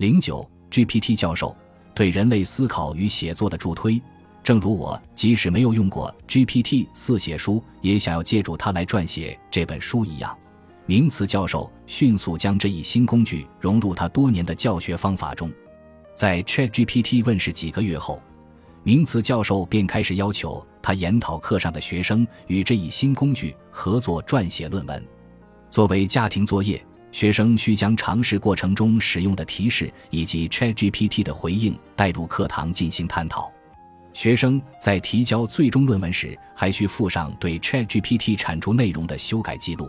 零九 GPT 教授对人类思考与写作的助推。正如我，即使没有用过 GPT 四写书，也想要借助它来撰写这本书一样。名词教授迅速将这一新工具融入他多年的教学方法中。在 ChatGPT 问世几个月后，名词教授便开始要求他研讨课上的学生与这一新工具合作撰写论文。作为家庭作业，学生需将尝试过程中使用的提示以及 ChatGPT 的回应带入课堂进行探讨。学生在提交最终论文时，还需附上对 ChatGPT 产出内容的修改记录。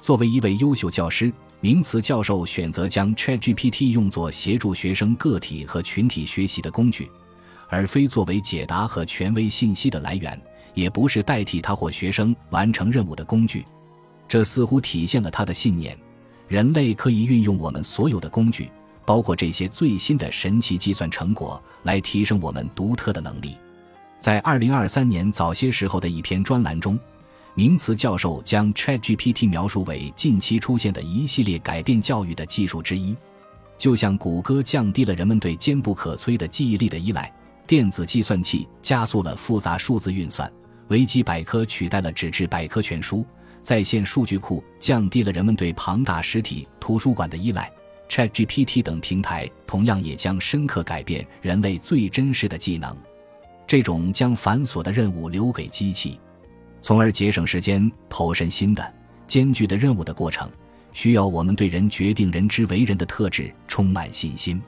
作为一位优秀教师，名词教授选择将 ChatGPT 用作协助学生个体和群体学习的工具，而非作为解答和权威信息的来源，也不是代替他或学生完成任务的工具。这似乎体现了他的信念：人类可以运用我们所有的工具。包括这些最新的神奇计算成果，来提升我们独特的能力。在二零二三年早些时候的一篇专栏中，名词教授将 ChatGPT 描述为近期出现的一系列改变教育的技术之一。就像谷歌降低了人们对坚不可摧的记忆力的依赖，电子计算器加速了复杂数字运算，维基百科取代了纸质百科全书，在线数据库降低了人们对庞大实体图书馆的依赖。ChatGPT 等平台同样也将深刻改变人类最真实的技能。这种将繁琐的任务留给机器，从而节省时间、投身新的艰巨的任务的过程，需要我们对人决定人之为人的特质充满信心。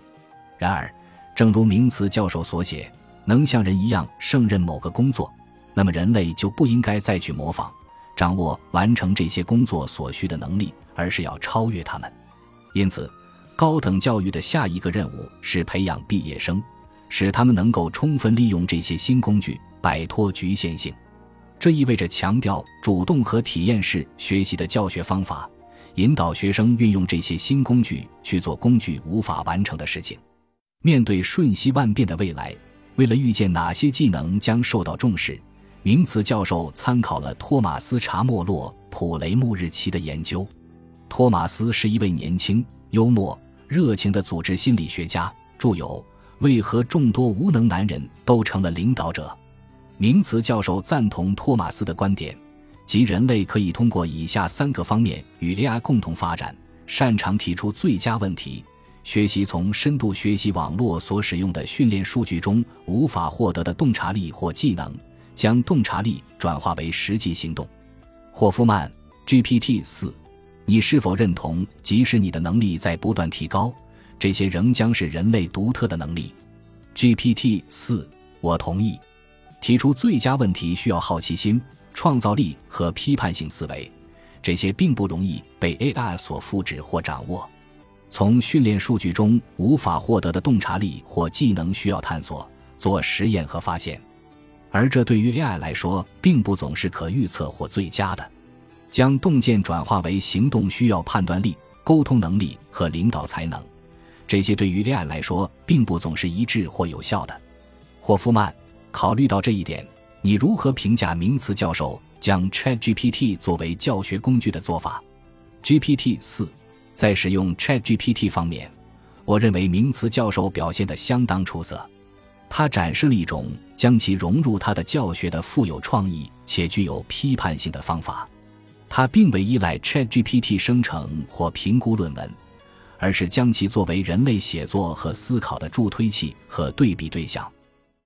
然而，正如名词教授所写，能像人一样胜任某个工作，那么人类就不应该再去模仿、掌握完成这些工作所需的能力，而是要超越他们。因此。高等教育的下一个任务是培养毕业生，使他们能够充分利用这些新工具，摆脱局限性。这意味着强调主动和体验式学习的教学方法，引导学生运用这些新工具去做工具无法完成的事情。面对瞬息万变的未来，为了预见哪些技能将受到重视，名词教授参考了托马斯·查莫洛·普雷穆日期的研究。托马斯是一位年轻、幽默。热情的组织心理学家著有《为何众多无能男人都成了领导者》。名词教授赞同托马斯的观点，即人类可以通过以下三个方面与 AI 共同发展：擅长提出最佳问题，学习从深度学习网络所使用的训练数据中无法获得的洞察力或技能，将洞察力转化为实际行动。霍夫曼 GPT 四。你是否认同，即使你的能力在不断提高，这些仍将是人类独特的能力？GPT 四，我同意。提出最佳问题需要好奇心、创造力和批判性思维，这些并不容易被 AI 所复制或掌握。从训练数据中无法获得的洞察力或技能需要探索、做实验和发现，而这对于 AI 来说并不总是可预测或最佳的。将洞见转化为行动需要判断力、沟通能力和领导才能，这些对于 AI 来说并不总是一致或有效的。霍夫曼，考虑到这一点，你如何评价名词教授将 ChatGPT 作为教学工具的做法？GPT 四，在使用 ChatGPT 方面，我认为名词教授表现得相当出色。他展示了一种将其融入他的教学的富有创意且具有批判性的方法。他并未依赖 ChatGPT 生成或评估论文，而是将其作为人类写作和思考的助推器和对比对象。